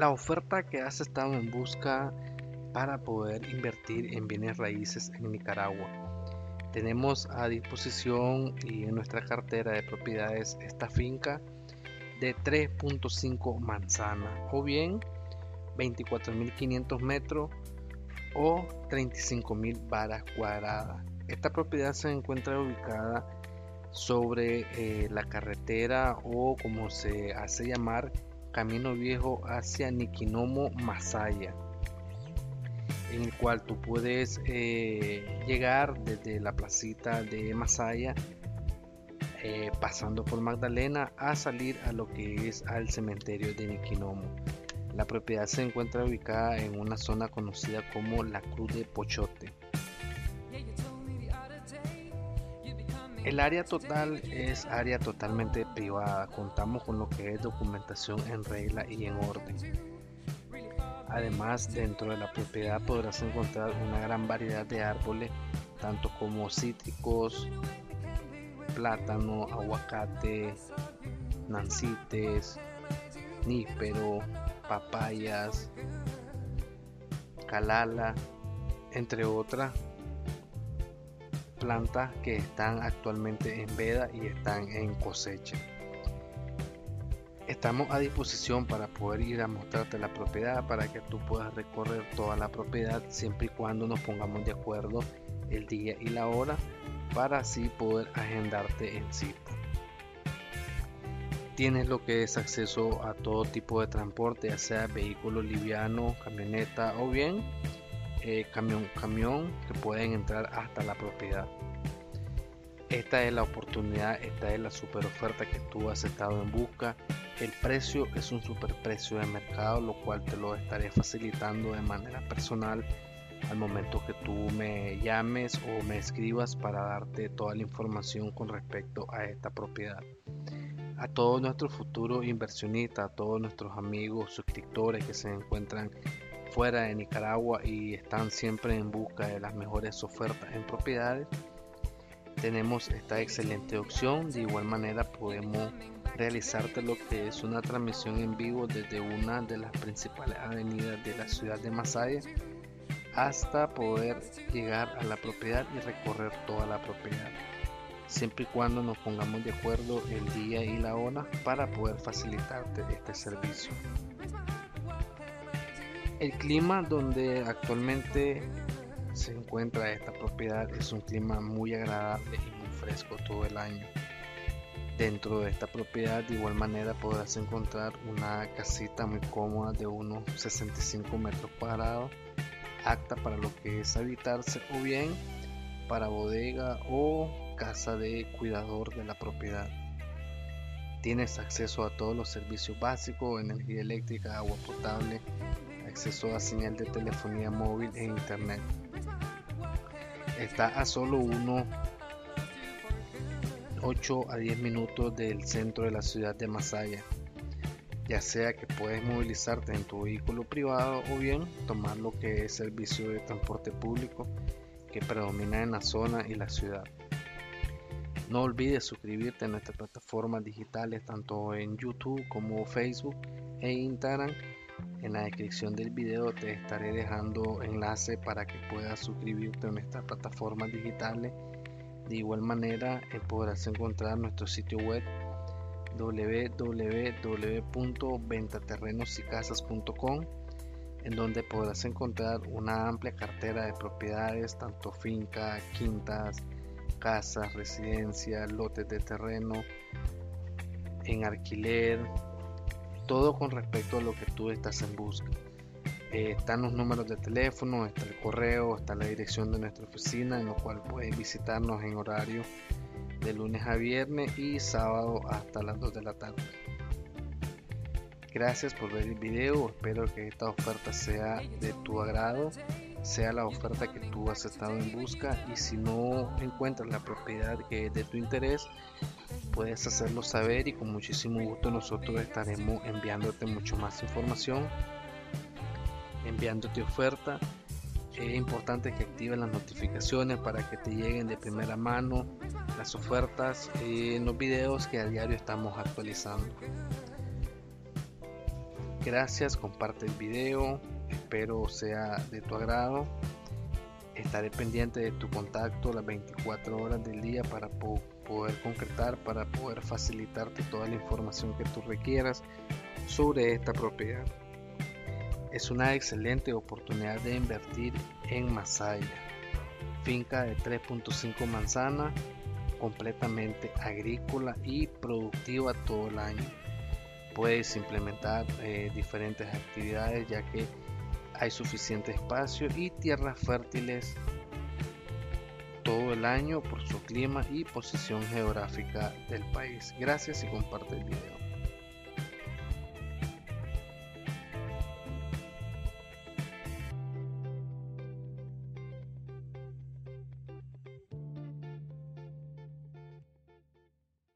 La oferta que has estado en busca para poder invertir en bienes raíces en Nicaragua. Tenemos a disposición y en nuestra cartera de propiedades esta finca de 3.5 manzanas o bien 24.500 metros o 35.000 varas cuadradas. Esta propiedad se encuentra ubicada sobre eh, la carretera o como se hace llamar Camino Viejo hacia Niquinomo, Masaya, en el cual tú puedes eh, llegar desde la placita de Masaya, eh, pasando por Magdalena, a salir a lo que es al cementerio de Niquinomo. La propiedad se encuentra ubicada en una zona conocida como la Cruz de Pochote. El área total es área totalmente privada. Contamos con lo que es documentación en regla y en orden. Además, dentro de la propiedad podrás encontrar una gran variedad de árboles, tanto como cítricos, plátano, aguacate, nancites, níspero, papayas, calala, entre otras plantas que están actualmente en veda y están en cosecha. Estamos a disposición para poder ir a mostrarte la propiedad para que tú puedas recorrer toda la propiedad siempre y cuando nos pongamos de acuerdo el día y la hora para así poder agendarte en cita. Tienes lo que es acceso a todo tipo de transporte, ya sea vehículo liviano, camioneta o bien eh, camión, camión que pueden entrar hasta la propiedad. Esta es la oportunidad, esta es la super oferta que tú has estado en busca. El precio es un super precio de mercado, lo cual te lo estaré facilitando de manera personal al momento que tú me llames o me escribas para darte toda la información con respecto a esta propiedad. A todos nuestros futuros inversionistas, a todos nuestros amigos, suscriptores que se encuentran fuera de Nicaragua y están siempre en busca de las mejores ofertas en propiedades, tenemos esta excelente opción. De igual manera podemos realizarte lo que es una transmisión en vivo desde una de las principales avenidas de la ciudad de Masaya hasta poder llegar a la propiedad y recorrer toda la propiedad. Siempre y cuando nos pongamos de acuerdo el día y la hora para poder facilitarte este servicio. El clima donde actualmente se encuentra esta propiedad es un clima muy agradable y muy fresco todo el año. Dentro de esta propiedad de igual manera podrás encontrar una casita muy cómoda de unos 65 metros cuadrados, apta para lo que es habitarse o bien para bodega o casa de cuidador de la propiedad. Tienes acceso a todos los servicios básicos, energía eléctrica, agua potable, acceso a señal de telefonía móvil e internet. Está a solo unos 8 a 10 minutos del centro de la ciudad de Masaya, ya sea que puedes movilizarte en tu vehículo privado o bien tomar lo que es servicio de transporte público que predomina en la zona y la ciudad. No olvides suscribirte a nuestras plataformas digitales tanto en YouTube como Facebook e Instagram en la descripción del video te estaré dejando enlace para que puedas suscribirte a nuestras plataformas digitales. De igual manera eh, podrás encontrar nuestro sitio web www.ventaterrenosicasas.com en donde podrás encontrar una amplia cartera de propiedades, tanto fincas, quintas, casas, residencias, lotes de terreno en alquiler, todo con respecto a lo que tú estás en busca. Eh, están los números de teléfono, está el correo, está la dirección de nuestra oficina, en lo cual puedes visitarnos en horario de lunes a viernes y sábado hasta las 2 de la tarde. Gracias por ver el video, espero que esta oferta sea de tu agrado, sea la oferta que tú has estado en busca y si no encuentras la propiedad que de tu interés, puedes hacerlo saber y con muchísimo gusto nosotros estaremos enviándote mucho más información, enviándote oferta. Es importante que actives las notificaciones para que te lleguen de primera mano las ofertas en los videos que a diario estamos actualizando. Gracias, comparte el video, espero sea de tu agrado. Estaré pendiente de tu contacto las 24 horas del día para poder concretar, para poder facilitarte toda la información que tú requieras sobre esta propiedad. Es una excelente oportunidad de invertir en Masaya, finca de 3.5 manzanas, completamente agrícola y productiva todo el año. Puedes implementar eh, diferentes actividades ya que hay suficiente espacio y tierras fértiles todo el año por su clima y posición geográfica del país. Gracias y comparte el video.